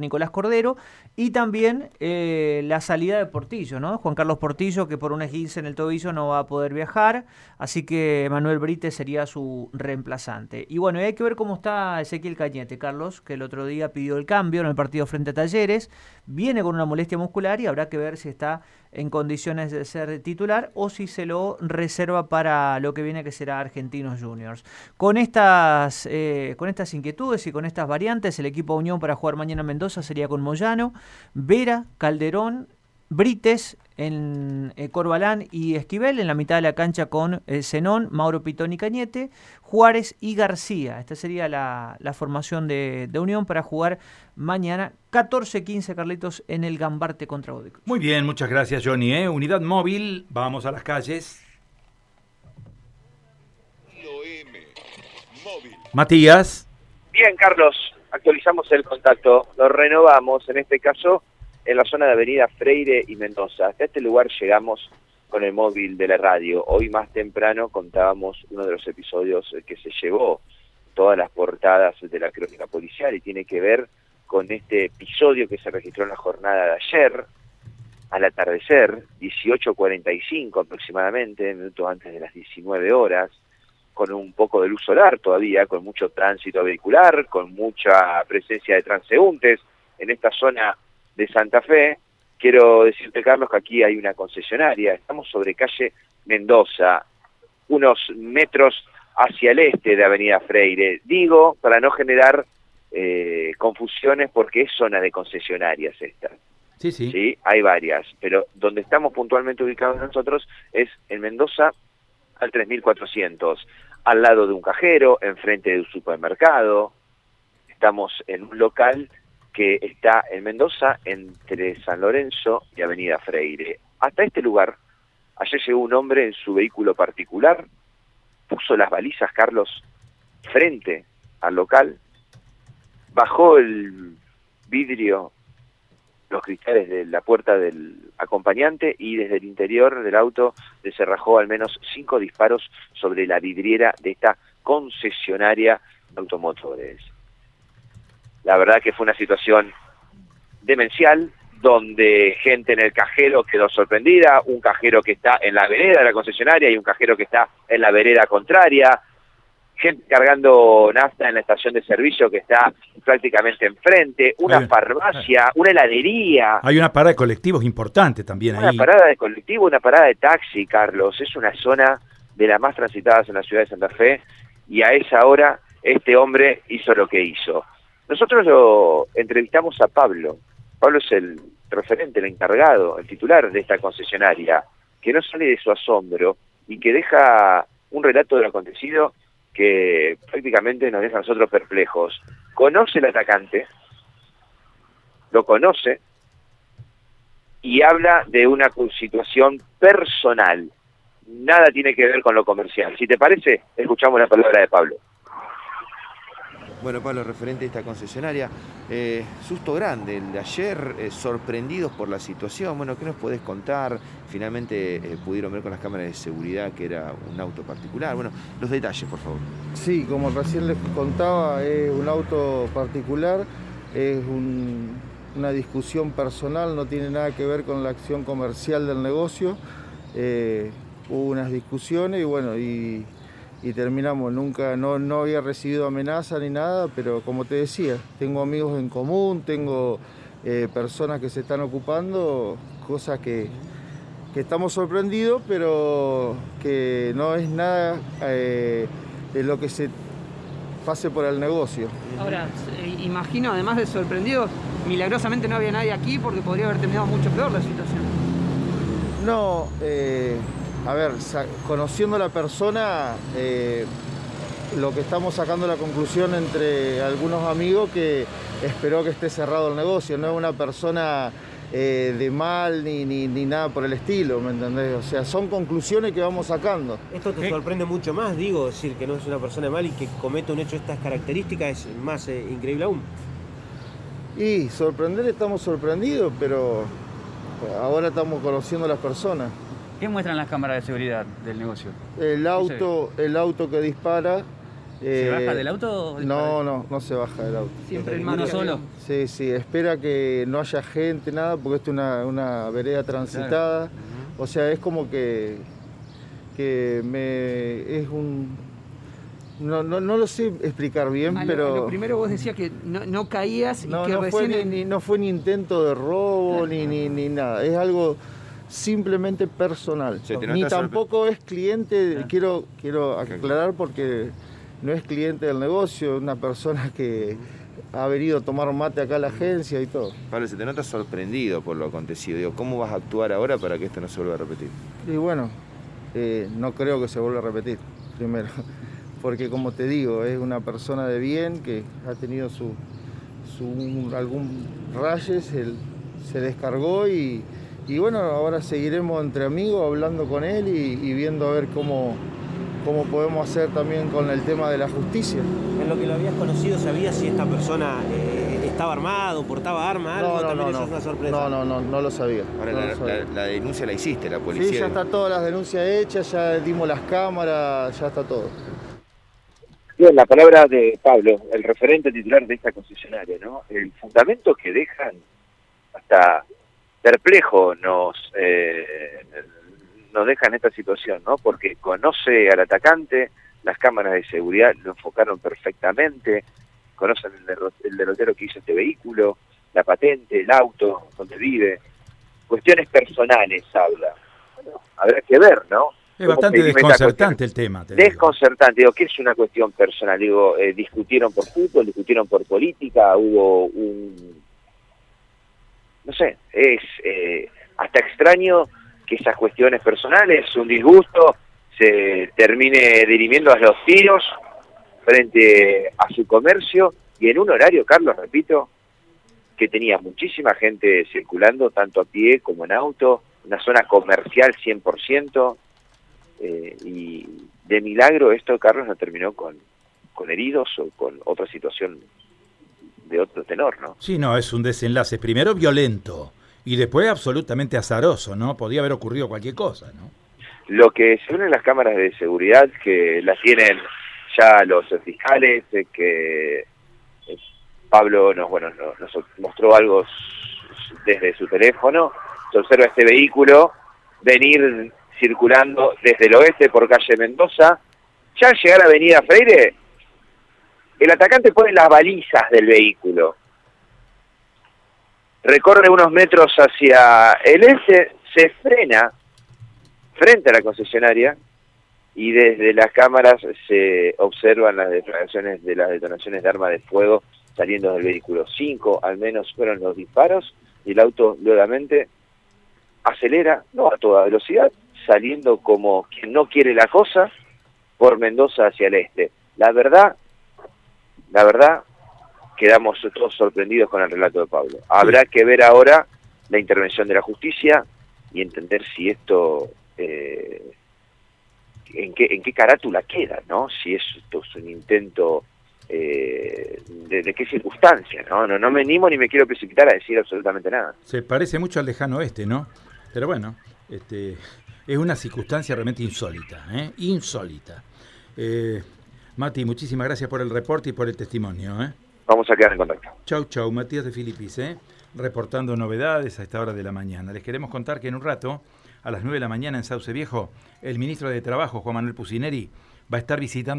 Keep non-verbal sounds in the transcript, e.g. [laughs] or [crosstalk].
Nicolás Cordero y también eh, la salida de Portillo, ¿no? Juan Carlos Portillo, que por un esguince en el tobillo no va a poder viajar, así que Manuel Brite sería su reemplazante. Y bueno, hay que ver cómo está Ezequiel Cañete, Carlos, que el otro día pidió el cambio en el partido frente a Talleres, viene con una molestia muscular y habrá que ver si está en condiciones de ser titular o si se lo reserva para lo que viene que será Argentinos Juniors. Con estas, eh, con estas inquietudes y con estas variantes, el equipo Unión para jugar mañana en Mendoza sería con Moyano, Vera, Calderón, Brites en eh, Corbalán y Esquivel, en la mitad de la cancha con eh, Zenón, Mauro Pitón y Cañete, Juárez y García. Esta sería la, formación de, Unión para jugar mañana 14-15 Carlitos en el Gambarte contra Gótico. Muy bien, muchas gracias Johnny. ¿eh? Unidad móvil, vamos a las calles. Matías. Bien, Carlos, actualizamos el contacto, lo renovamos, en este caso en la zona de Avenida Freire y Mendoza. Hasta este lugar llegamos con el móvil de la radio. Hoy más temprano contábamos uno de los episodios que se llevó todas las portadas de la crónica policial y tiene que ver con este episodio que se registró en la jornada de ayer, al atardecer, 18.45 aproximadamente, minutos antes de las 19 horas, con un poco de luz solar todavía, con mucho tránsito vehicular, con mucha presencia de transeúntes en esta zona de Santa Fe. Quiero decirte, Carlos, que aquí hay una concesionaria. Estamos sobre calle Mendoza, unos metros hacia el este de Avenida Freire. Digo, para no generar eh, confusiones, porque es zona de concesionarias esta. Sí, sí. Sí, hay varias, pero donde estamos puntualmente ubicados nosotros es en Mendoza al 3400, al lado de un cajero, enfrente de un supermercado. Estamos en un local que está en Mendoza entre San Lorenzo y Avenida Freire. Hasta este lugar, ayer llegó un hombre en su vehículo particular, puso las balizas, Carlos, frente al local, bajó el vidrio, los cristales de la puerta del acompañante y desde el interior del auto deserrajó al menos cinco disparos sobre la vidriera de esta concesionaria de automotores. La verdad que fue una situación demencial, donde gente en el cajero quedó sorprendida, un cajero que está en la vereda de la concesionaria y un cajero que está en la vereda contraria, gente cargando nafta en la estación de servicio que está prácticamente enfrente, una farmacia, una heladería. Hay una parada de colectivos importante también ahí. Una parada de colectivo, una parada de taxi, Carlos. Es una zona de las más transitadas en la ciudad de Santa Fe y a esa hora este hombre hizo lo que hizo. Nosotros lo entrevistamos a Pablo. Pablo es el referente, el encargado, el titular de esta concesionaria, que no sale de su asombro y que deja un relato de lo acontecido que prácticamente nos deja a nosotros perplejos. Conoce el atacante, lo conoce y habla de una situación personal. Nada tiene que ver con lo comercial. Si te parece, escuchamos la palabra de Pablo. Bueno, Pablo, referente a esta concesionaria, eh, susto grande el de ayer, eh, sorprendidos por la situación. Bueno, ¿qué nos podés contar? Finalmente eh, pudieron ver con las cámaras de seguridad que era un auto particular. Bueno, los detalles, por favor. Sí, como recién les contaba, es un auto particular, es una discusión personal, no tiene nada que ver con la acción comercial del negocio. hubo unas discusiones y bueno, y y terminamos. Nunca, no, no había recibido amenaza ni nada, pero como te decía, tengo amigos en común, tengo eh, personas que se están ocupando, cosas que, estamos sorprendidos, pero que no es nada eh, de lo que se pase por el negocio. Ahora, eh, imagino, además de sorprendidos, milagrosamente no había nadie aquí porque podría haber terminado mucho peor la situación. No, a ver, conociendo a la persona, eh, lo que estamos sacando la conclusión entre algunos amigos que esperó que esté cerrado el negocio, no es una persona eh, de mal ni, ni, nada por el estilo, ¿me entendés? O sea, son conclusiones que vamos sacando. Esto te sorprende mucho más, digo, decir que no es una persona de mal y que comete un hecho de estas características es más eh, increíble aún. Y sorprender estamos sorprendidos, pero ahora estamos conociendo a las personas. ¿Qué muestran las cámaras de seguridad del negocio? El auto, el auto que dispara ¿Se Eh, baja del auto? o No, no, no se baja del auto. Siempre en ¿Uno marcha, solo? Sí, sí, espera que no haya gente, nada, porque esto es una, una vereda transitada. O sea, es como que, que me es un... No, no, no lo sé explicar bien, A pero... lo primero vos decías que no, no caías No, y que no fue, ni- no fue ni intento de robo ni, ni, ni nada. Es algo simplemente personal. Se te Ni tampoco es cliente, Ah. quiero, quiero aclarar porque no es cliente del negocio, es una persona que ha venido a tomar mate acá a la agencia y todo. Pablo, se te nota sorprendido por lo acontecido. Digo, ¿cómo vas a actuar ahora para que esto no se vuelva a repetir? Y bueno, eh, no creo que se vuelva a repetir, primero. [laughs] Porque como te digo, es una persona de bien que ha tenido su, su un- algún raye, se, se descargó y, y bueno, ahora seguiremos entre amigos hablando con él y, y viendo a ver cómo, cómo podemos hacer también con el tema de la justicia. En lo que lo habías conocido, ¿sabías si esta persona eh, estaba armado, portaba arma, algo? No, no, También no, eso es una sorpresa. No, no, no, no lo sabía. Ahora, no la, lo sabía. la- la denuncia la hiciste, la policía. Sí, ya está todas las denuncias hechas, ya dimos las cámaras, ya está todo. Bien, la palabra de Pablo, el referente titular de esta concesionaria, ¿no? El fundamento que dejan hasta perplejo nos eh, nos deja en esta situación, ¿no? Porque conoce al atacante, las cámaras de seguridad lo enfocaron perfectamente, conocen el, derro- el derrotero que hizo este vehículo, la patente, el auto, donde vive, cuestiones personales habla. Bueno, habrá que ver, ¿no? Es ¿Cómo bastante desconcertante el tema. te digo. Desconcertante, digo, que es una cuestión personal, digo, eh, discutieron por fútbol, discutieron por política, hubo un, no sé, es eh, hasta extraño que esas cuestiones personales, un disgusto, se termine dirimiendo a los tiros frente a su comercio y en un horario, Carlos, repito, que tenía muchísima gente circulando, tanto a pie como en auto, una zona comercial 100%, eh, y de milagro esto, Carlos, no terminó con, con heridos o con otra situación de otro tenor, ¿no? Sí, no, es un desenlace primero violento y después absolutamente azaroso, ¿no? Podía haber ocurrido cualquier cosa, ¿no? Lo que se ve en las cámaras de seguridad, que las tienen ya los fiscales, eh, que eh, Pablo nos, bueno, nos, nos mostró algo desde su teléfono, se observa este vehículo venir circulando desde el oeste por calle Mendoza, ya al llegar a Avenida Freire, el atacante pone las balizas del vehículo, recorre unos metros hacia el este, se frena frente a la concesionaria y desde las cámaras se observan las declaraciones de las detonaciones de arma de fuego saliendo del vehículo. Cinco al menos fueron los disparos y el auto nuevamente acelera, no a toda velocidad, saliendo como quien no quiere la cosa por Mendoza hacia el este. La verdad, la verdad, quedamos todos sorprendidos con el relato de Pablo. Habrá que ver ahora la intervención de la justicia y entender si esto eh, en qué en qué carátula queda, ¿no? Si esto es un intento eh, de, de qué circunstancia, ¿no? ¿no? No me animo ni me quiero precipitar a decir absolutamente nada. Se parece mucho al lejano oeste, ¿no? Pero bueno, este, es una circunstancia realmente insólita, ¿eh? Insólita. Eh, Mati, muchísimas gracias por el reporte y por el testimonio, ¿eh? Vamos a quedar en contacto. Chau, chau, Matías de Filipis, ¿eh? reportando novedades a esta hora de la mañana. Les queremos contar que en un rato, a las 9 de la mañana en Sauce Viejo, el ministro de Trabajo, Juan Manuel Pusineri, va a estar visitando